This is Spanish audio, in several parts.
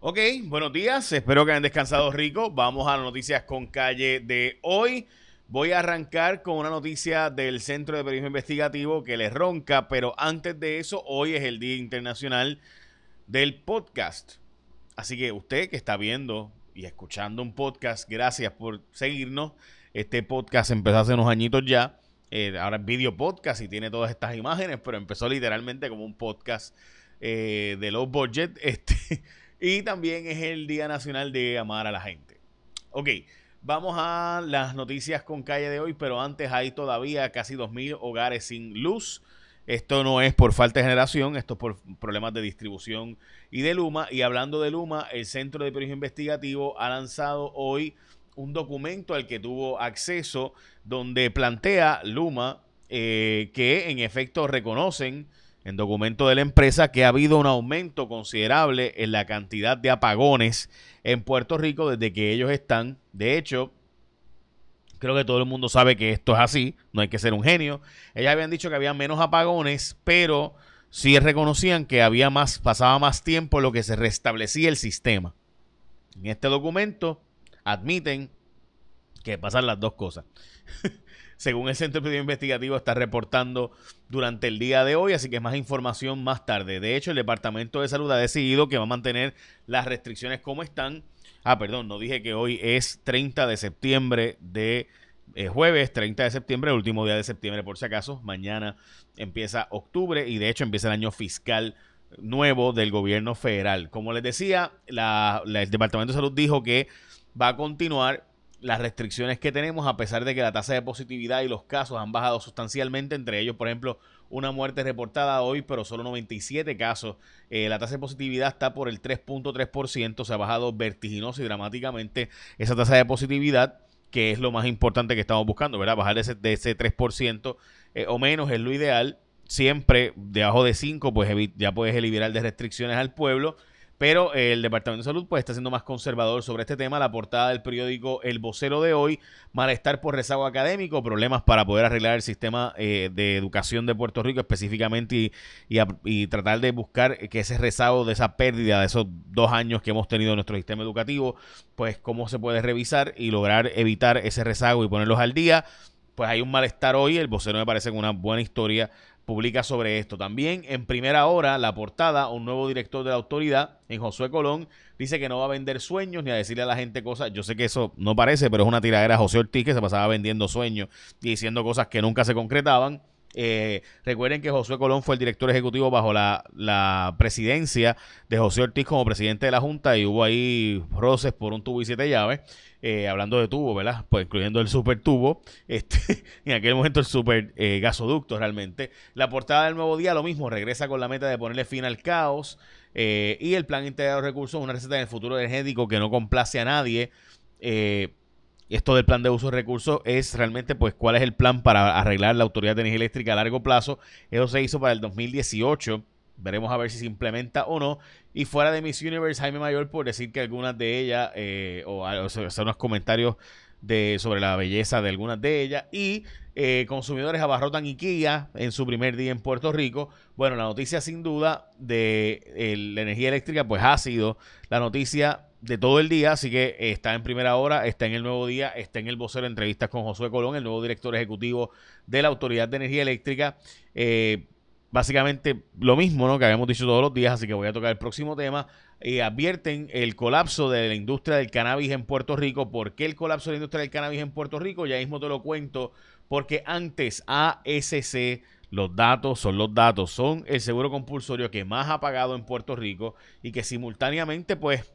Ok, buenos días, espero que hayan descansado rico. Vamos a las noticias con calle de hoy. Voy a arrancar con una noticia del Centro de Periodismo Investigativo que les ronca, pero antes de eso, hoy es el Día Internacional del Podcast. Así que usted que está viendo y escuchando un podcast, gracias por seguirnos. Este podcast empezó hace unos añitos ya. Eh, ahora es video podcast y tiene todas estas imágenes, pero empezó literalmente como un podcast eh, de low budget. Este, y también es el Día Nacional de Amar a la Gente. Ok, vamos a las noticias con calle de hoy, pero antes hay todavía casi 2.000 hogares sin luz. Esto no es por falta de generación, esto es por problemas de distribución y de Luma. Y hablando de Luma, el Centro de Periodismo Investigativo ha lanzado hoy un documento al que tuvo acceso donde plantea Luma eh, que en efecto reconocen en documento de la empresa que ha habido un aumento considerable en la cantidad de apagones en Puerto Rico desde que ellos están. De hecho, creo que todo el mundo sabe que esto es así, no hay que ser un genio. Ellos habían dicho que había menos apagones, pero sí reconocían que había más, pasaba más tiempo en lo que se restablecía el sistema. En este documento admiten que pasan las dos cosas. según el Centro de Investigativo está reportando durante el día de hoy, así que más información más tarde. De hecho, el Departamento de Salud ha decidido que va a mantener las restricciones como están. Ah, perdón, no dije que hoy es 30 de septiembre de eh, jueves 30 de septiembre, el último día de septiembre por si acaso. Mañana empieza octubre y de hecho empieza el año fiscal nuevo del gobierno federal. Como les decía, el Departamento de Salud dijo que va a continuar las restricciones que tenemos, a pesar de que la tasa de positividad y los casos han bajado sustancialmente, entre ellos, por ejemplo, una muerte reportada hoy, pero solo 97 casos. Eh, la tasa de positividad está por el 3.3%, se ha bajado vertiginoso y dramáticamente esa tasa de positividad, que es lo más importante que estamos buscando, ¿verdad? Bajar de ese, de ese 3% eh, o menos es lo ideal. Siempre debajo de 5, pues ya puedes eliminar de restricciones al pueblo. Pero el Departamento de Salud pues está siendo más conservador sobre este tema. La portada del periódico El Vocero de hoy, malestar por rezago académico, problemas para poder arreglar el sistema eh, de educación de Puerto Rico específicamente y, tratar de buscar que ese rezago de esa pérdida de esos dos años que hemos tenido en nuestro sistema educativo, pues cómo se puede revisar y lograr evitar ese rezago y ponerlos al día. Pues hay un malestar hoy, el vocero me parece una buena historia publica sobre esto. También en primera hora, la portada, un nuevo director de la autoridad, en Josué Colón, dice que no va a vender sueños ni a decirle a la gente cosas. Yo sé que eso no parece, pero es una tiradera José Ortiz que se pasaba vendiendo sueños y diciendo cosas que nunca se concretaban. Eh, recuerden que Josué Colón fue el director ejecutivo bajo la, la, presidencia de José Ortiz como presidente de la Junta y hubo ahí roces por un tubo y siete llaves. Eh, hablando de tubo, ¿verdad? Pues incluyendo el super tubo, este, en aquel momento el super eh, gasoducto realmente. La portada del nuevo día, lo mismo, regresa con la meta de ponerle fin al caos. Eh, y el plan integrado de recursos, una receta en el futuro energético que no complace a nadie. Esto del plan de uso de recursos es realmente, pues, cuál es el plan para arreglar la Autoridad de Energía Eléctrica a largo plazo. Eso se hizo para el 2018 Veremos a ver si se implementa o no. Y fuera de Miss Universe, Jaime Mayor, por decir que algunas de ellas, eh, o, hacer unos comentarios de, sobre la belleza de algunas de ellas. Y eh, consumidores abarrotan IKEA en su primer día en Puerto Rico. Bueno, la noticia sin duda de la energía eléctrica, pues ha sido la noticia de todo el día, así que está en primera hora, está en el nuevo día, está en el vocero entrevistas con Josué Colón, el nuevo director ejecutivo de la Autoridad de Energía Eléctrica. Eh, básicamente lo mismo ¿no? que habíamos dicho todos los días, así que voy a tocar el próximo tema. Advierten el colapso de la industria del cannabis en Puerto Rico. ¿Por qué el colapso de la industria del cannabis en Puerto Rico? Ya mismo te lo cuento, porque antes ASC, los datos son los datos, son el seguro compulsorio que más ha pagado en Puerto Rico y que simultáneamente, pues,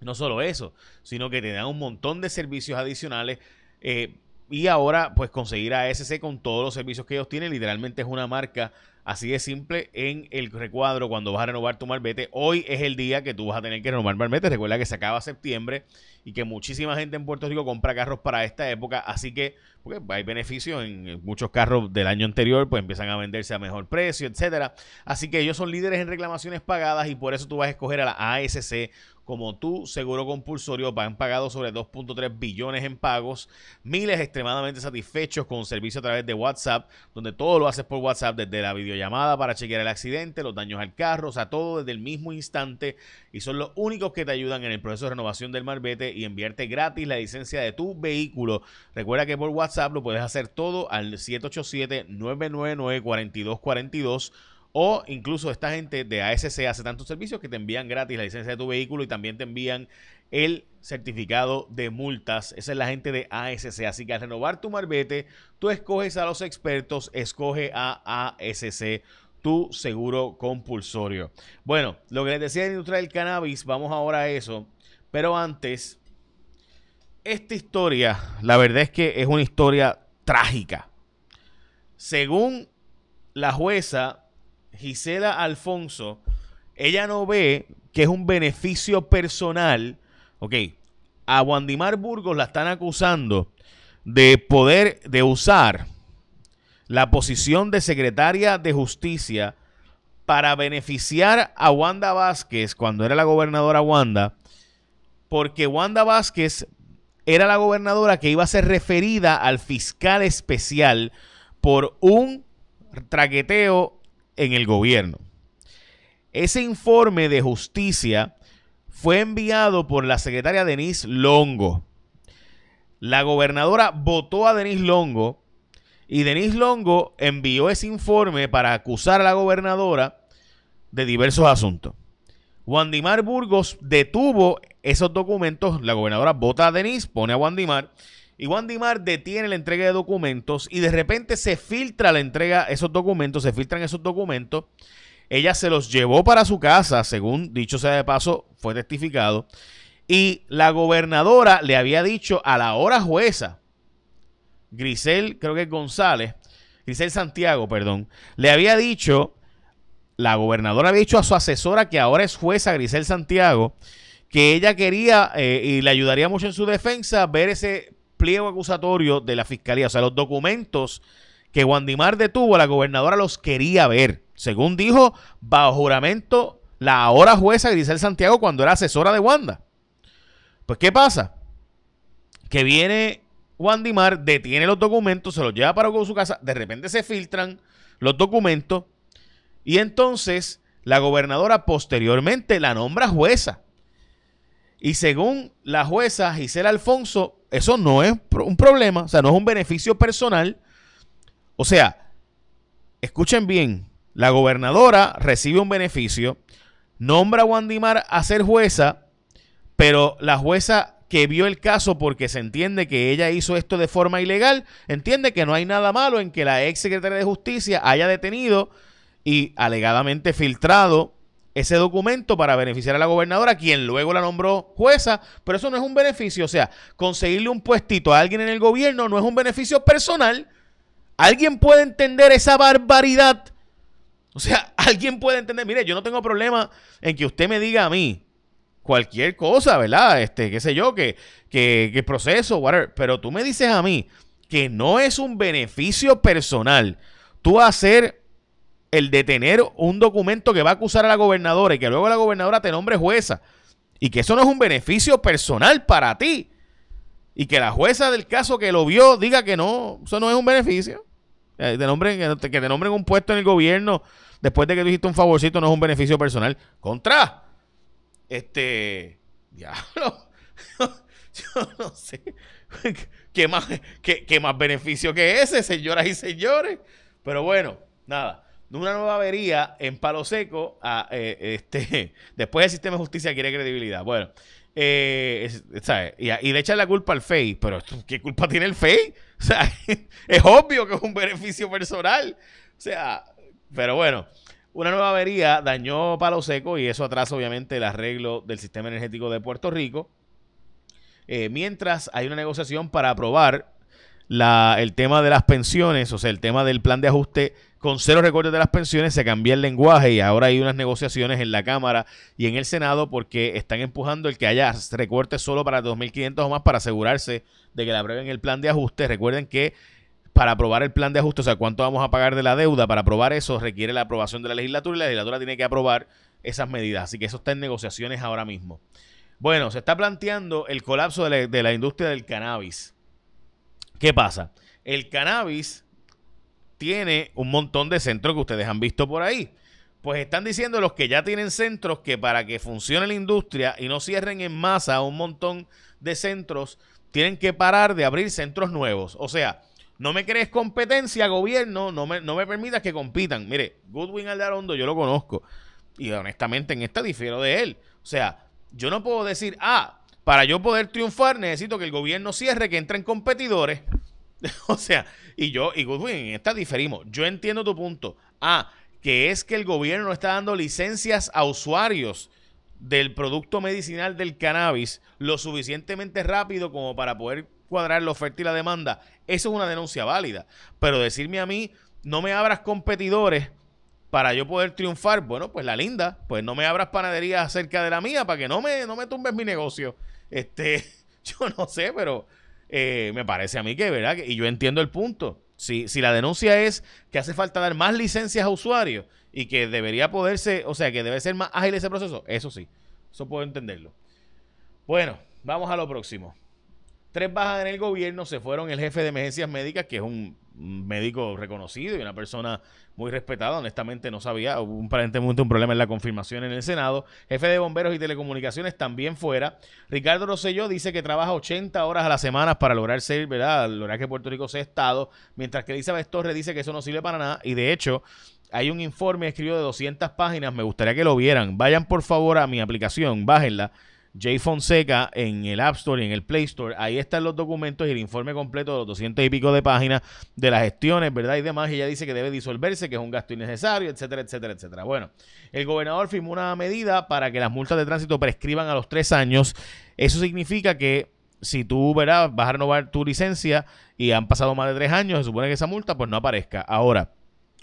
no solo eso, sino que te dan un montón de servicios adicionales. Eh, y ahora, pues conseguir ASC con todos los servicios que ellos tienen, literalmente es una marca Así de simple en el recuadro cuando vas a renovar tu marbete. Hoy es el día que tú vas a tener que renovar marbete. Recuerda que se acaba septiembre y que muchísima gente en Puerto Rico compra carros para esta época. Así que porque hay beneficios en muchos carros del año anterior, pues empiezan a venderse a mejor precio, etcétera. Así que ellos son líderes en reclamaciones pagadas y por eso tú vas a escoger a la ASC como tu seguro compulsorio han pagado sobre 2.3 billones en pagos, miles extremadamente satisfechos con servicio a través de WhatsApp, donde todo lo haces por WhatsApp, desde la videollamada para chequear el accidente, los daños al carro, o sea, todo desde el mismo instante. Y son los únicos que te ayudan en el proceso de renovación del marbete y enviarte gratis la licencia de tu vehículo. Recuerda que por WhatsApp lo puedes hacer todo al 787 999 4242 o incluso esta gente de ASC hace tantos servicios que te envían gratis la licencia de tu vehículo y también te envían el certificado de multas. Esa es la gente de ASC. Así que al renovar tu marbete, tú escoges a los expertos, escoge a ASC tu seguro compulsorio. Bueno, lo que les decía de la industria del cannabis, vamos ahora a eso. Pero antes, esta historia, la verdad es que es una historia trágica. Según la jueza Gisela Alfonso, ella no ve que es un beneficio personal. Ok, a Wandimar Burgos la están acusando de poder, de usar la posición de secretaria de justicia para beneficiar a Wanda Vázquez cuando era la gobernadora Wanda, porque Wanda Vázquez era la gobernadora que iba a ser referida al fiscal especial por un traqueteo en el gobierno. Ese informe de justicia fue enviado por la secretaria Denise Longo. La gobernadora votó a Denise Longo y Denise Longo envió ese informe para acusar a la gobernadora de diversos asuntos. Wandimar Burgos detuvo esos documentos. La gobernadora vota a Denise, pone a Wandimar y Wandimar detiene la entrega de documentos y de repente se filtra la entrega, esos documentos, se filtran esos documentos. Ella se los llevó para su casa, según dicho sea de paso, fue testificado. Y la gobernadora le había dicho a la hora jueza, Grisel, creo que es González, Grisel Santiago, perdón, le había dicho, la gobernadora había dicho a su asesora, que ahora es jueza, Grisel Santiago, que ella quería eh, y le ayudaría mucho en su defensa ver ese pliego acusatorio de la fiscalía, o sea, los documentos que Guandimar detuvo, la gobernadora los quería ver, según dijo bajo juramento la ahora jueza Grisel Santiago cuando era asesora de Wanda. Pues, ¿qué pasa? Que viene Wandimar, detiene los documentos, se los lleva para su casa, de repente se filtran los documentos y entonces la gobernadora posteriormente la nombra jueza. Y según la jueza Gisela Alfonso, eso no es un problema, o sea, no es un beneficio personal. O sea, escuchen bien, la gobernadora recibe un beneficio, nombra a Wandimar a ser jueza, pero la jueza que vio el caso porque se entiende que ella hizo esto de forma ilegal, entiende que no hay nada malo en que la ex secretaria de justicia haya detenido y alegadamente filtrado ese documento para beneficiar a la gobernadora, quien luego la nombró jueza, pero eso no es un beneficio, o sea, conseguirle un puestito a alguien en el gobierno no es un beneficio personal. ¿Alguien puede entender esa barbaridad? O sea, alguien puede entender, mire, yo no tengo problema en que usted me diga a mí cualquier cosa, ¿verdad? Este, qué sé yo, que, que, proceso, whatever, pero tú me dices a mí que no es un beneficio personal tú hacer el de tener un documento que va a acusar a la gobernadora y que luego la gobernadora te nombre jueza y que eso no es un beneficio personal para ti y que la jueza del caso que lo vio diga que no, eso no es un beneficio. Eh, te nombren, que te nombren un puesto en el gobierno después de que tú hiciste un favorcito no es un beneficio personal. Contra. Este. Diablo. Yo no sé. ¿Qué más, qué, qué más beneficio que ese, señoras y señores? Pero bueno, nada una nueva avería en Palo Seco. Eh, este, después el sistema de justicia quiere credibilidad. Bueno, eh, Y, y, le echan la culpa al FEI. Pero ¿qué culpa tiene el FEI? O sea, es obvio que es un beneficio personal. O sea, pero bueno. Una nueva avería dañó Palo Seco y eso atrasa obviamente el arreglo del sistema energético de Puerto Rico. Eh, mientras hay una negociación para aprobar la, el tema de las pensiones, o sea, el tema del plan de ajuste con cero recortes de las pensiones, se cambia el lenguaje y ahora hay unas negociaciones en la Cámara y en el Senado porque están empujando el que haya recortes solo para 2.500 o más para asegurarse de que le aprueben el plan de ajuste. Recuerden que para aprobar el plan de ajuste, o sea, cuánto vamos a pagar de la deuda, para aprobar eso requiere la aprobación de la legislatura y la legislatura tiene que aprobar esas medidas. Así que eso está en negociaciones ahora mismo. Bueno, se está planteando el colapso la, de la industria del cannabis. ¿Qué pasa? El cannabis tiene un montón de centros que ustedes han visto por ahí. Pues están diciendo los que ya tienen centros que para que funcione la industria y no cierren en masa un montón de centros, tienen que parar de abrir centros nuevos. O sea, no me crees competencia, gobierno, no me, no me permitas que compitan. Mire, Goodwin Aldarondo yo lo conozco y honestamente en esta difiero de él. O sea, yo no puedo decir, ah, para yo poder triunfar necesito que el gobierno cierre, que entren competidores. o sea, y yo y Goodwin en esta diferimos. Yo entiendo tu punto. Ah, que es que el gobierno no está dando licencias a usuarios del producto medicinal del cannabis lo suficientemente rápido como para poder cuadrar la oferta y la demanda. Eso es una denuncia válida. Pero decirme a mí, no me abras competidores para yo poder triunfar, bueno, pues la linda, pues no me abras panadería cerca de la mía para que no me, no me tumbes mi negocio. Este, yo no sé, pero eh, me parece a mí que, ¿verdad? Y yo entiendo el punto. Si, si la denuncia es que hace falta dar más licencias a usuarios y que debería poderse, o sea, que debe ser más ágil ese proceso, eso sí, eso puedo entenderlo. Bueno, vamos a lo próximo. Tres bajas en el gobierno se fueron el jefe de emergencias médicas, que es un médico reconocido y una persona muy respetada. Honestamente no sabía, hubo aparentemente un problema en la confirmación en el Senado. Jefe de bomberos y telecomunicaciones también fuera. Ricardo Rosselló dice que trabaja 80 horas a la semana para lograr ser, ¿verdad? Lograr que Puerto Rico sea Estado, mientras que Elizabeth Torres dice que eso no sirve para nada y de hecho hay un informe escrito de 200 páginas, me gustaría que lo vieran. Vayan por favor a mi aplicación, bájenla Jay Fonseca en el App Store y en el Play Store. Ahí están los documentos y el informe completo de los 200 y pico de páginas de las gestiones, ¿verdad? Y demás. Ella dice que debe disolverse, que es un gasto innecesario, etcétera, etcétera, etcétera. Bueno, el gobernador firmó una medida para que las multas de tránsito prescriban a los tres años. Eso significa que si tú ¿verdad? vas a renovar tu licencia y han pasado más de tres años, se supone que esa multa pues no aparezca. Ahora,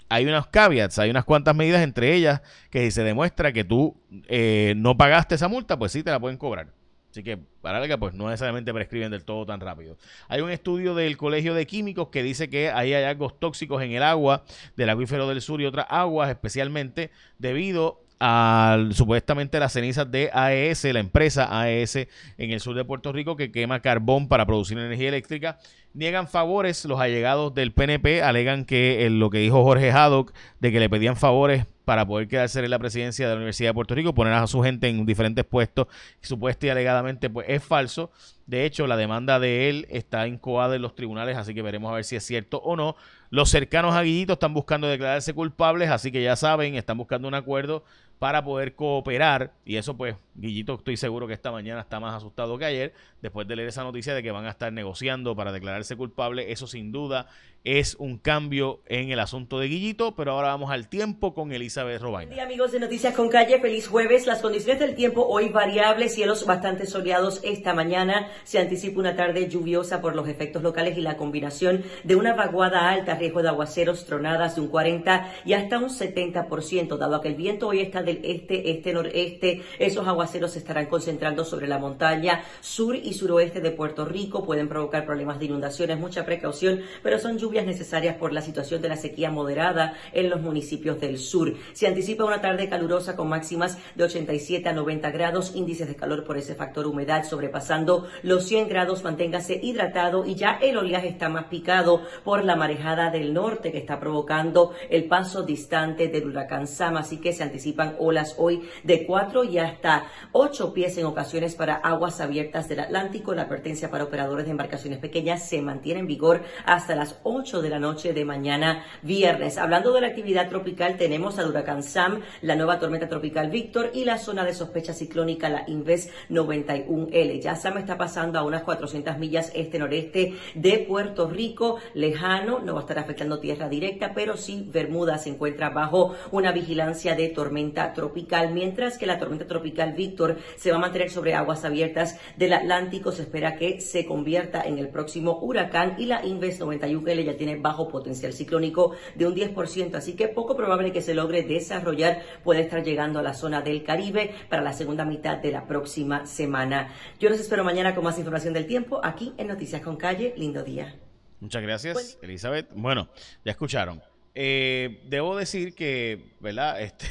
hay unos caveats, hay unas cuantas medidas entre ellas que si se demuestra que tú eh, no pagaste esa multa, pues sí te la pueden cobrar. Así que para larga, pues no necesariamente prescriben del todo tan rápido. Hay un estudio del Colegio de Químicos que dice que hay hallazgos tóxicos en el agua del acuífero del sur y otras aguas, especialmente debido a supuestamente las cenizas de AES, la empresa AES en el sur de Puerto Rico que quema carbón para producir energía eléctrica niegan favores. Los allegados del PNP alegan que lo que dijo Jorge Haddock de que le pedían favores para poder quedarse en la presidencia de la Universidad de Puerto Rico, poner a su gente en diferentes puestos, supuestamente y alegadamente pues es falso. De hecho, la demanda de él está incoada en los tribunales, así que veremos a ver si es cierto o no. Los cercanos a Guillito están buscando declararse culpables, así que ya saben, están buscando un acuerdo para poder cooperar. Y eso pues, Guillito estoy seguro que esta mañana está más asustado que ayer, después de leer esa noticia de que van a estar negociando para declararse culpable. Eso sin duda es un cambio en el asunto de Guillito, pero ahora vamos al tiempo con Elizabeth Robaina. Buen amigos de Noticias con Calle, feliz jueves. Las condiciones del tiempo hoy variables, cielos bastante soleados esta mañana. Se anticipa una tarde lluviosa por los efectos locales y la combinación de una vaguada alta, riesgo de aguaceros, tronadas de un 40 y hasta un 70%, dado que el viento hoy está del este, este, noreste. Esos aguaceros se estarán concentrando sobre la montaña sur y suroeste de Puerto Rico. Pueden provocar problemas de inundaciones, mucha precaución, pero son lluvias necesarias por la situación de la sequía moderada en los municipios del sur. Se anticipa una tarde calurosa con máximas de 87 a 90 grados, índices de calor por ese factor humedad sobrepasando los 100 grados. Manténgase hidratado y ya el oleaje está más picado por la marejada del norte que está provocando el paso distante del huracán Sam. Así que se anticipan olas hoy de 4 y hasta 8 pies en ocasiones para aguas abiertas del Atlántico. La advertencia para operadores de embarcaciones pequeñas se mantiene en vigor hasta las 8 de la noche de mañana viernes. Hablando de la actividad tropical, tenemos al huracán Sam, la nueva tormenta tropical Víctor y la zona de sospecha ciclónica, la Inves 91L. Ya Sam está pasando a unas 400 millas este-noreste de Puerto Rico, lejano, no va a estar afectando tierra directa, pero sí Bermuda se encuentra bajo una vigilancia de tormenta tropical, mientras que la tormenta tropical Víctor se va a mantener sobre aguas abiertas del Atlántico. Se espera que se convierta en el próximo huracán y la Inves 91L ya tiene bajo potencial ciclónico de un 10%, así que poco probable que se logre desarrollar. Puede estar llegando a la zona del Caribe para la segunda mitad de la próxima semana. Yo los espero mañana con más información del tiempo aquí en Noticias con Calle. Lindo día. Muchas gracias, Elizabeth. Bueno, ya escucharon. Eh, debo decir que, ¿verdad? Este,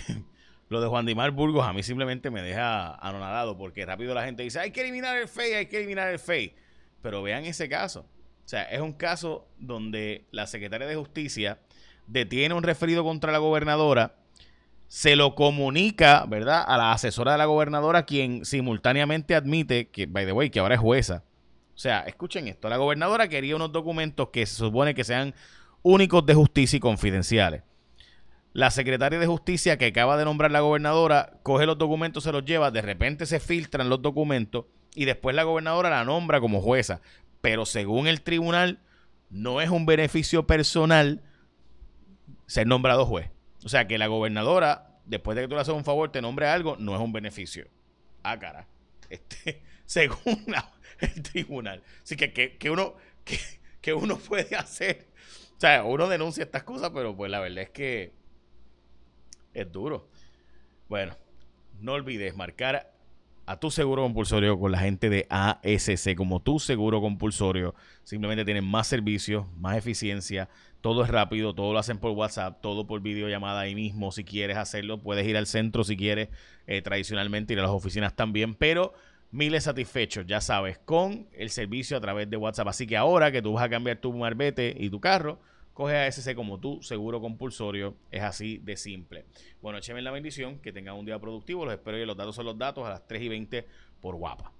lo de Juan Dimar Burgos a mí simplemente me deja anonadado porque rápido la gente dice, hay que eliminar el FEI, hay que eliminar el FEI. Pero vean ese caso. O sea, es un caso donde la secretaria de Justicia detiene un referido contra la gobernadora, se lo comunica, ¿verdad?, a la asesora de la gobernadora, quien simultáneamente admite que, by the way, que ahora es jueza. O sea, escuchen esto, la gobernadora quería unos documentos que se supone que sean únicos de justicia y confidenciales. La secretaria de justicia que acaba de nombrar la gobernadora coge los documentos, se los lleva, de repente se filtran los documentos y después la gobernadora la nombra como jueza. Pero según el tribunal, no es un beneficio personal ser nombrado juez. O sea que la gobernadora, después de que tú le haces un favor, te nombre algo, no es un beneficio. Ah, cara. Este, según el tribunal. Así que, que, uno, que, que uno puede hacer. O sea, uno denuncia estas cosas, pero pues la verdad es que es duro. Bueno, no olvides marcar a tu seguro compulsorio con la gente de ASC como tu seguro compulsorio. Simplemente tienen más servicios, más eficiencia, todo es rápido, todo lo hacen por WhatsApp, todo por videollamada ahí mismo. Si quieres hacerlo, puedes ir al centro si quieres, eh, tradicionalmente ir a las oficinas también, pero miles satisfechos, ya sabes, con el servicio a través de WhatsApp. Así que ahora que tú vas a cambiar tu marbete y tu carro, coge a SC como tu seguro compulsorio. Es así de simple. Bueno, écheme la bendición, que tengan un día productivo. Los espero y los datos son los datos a las 3 y 20 por guapa.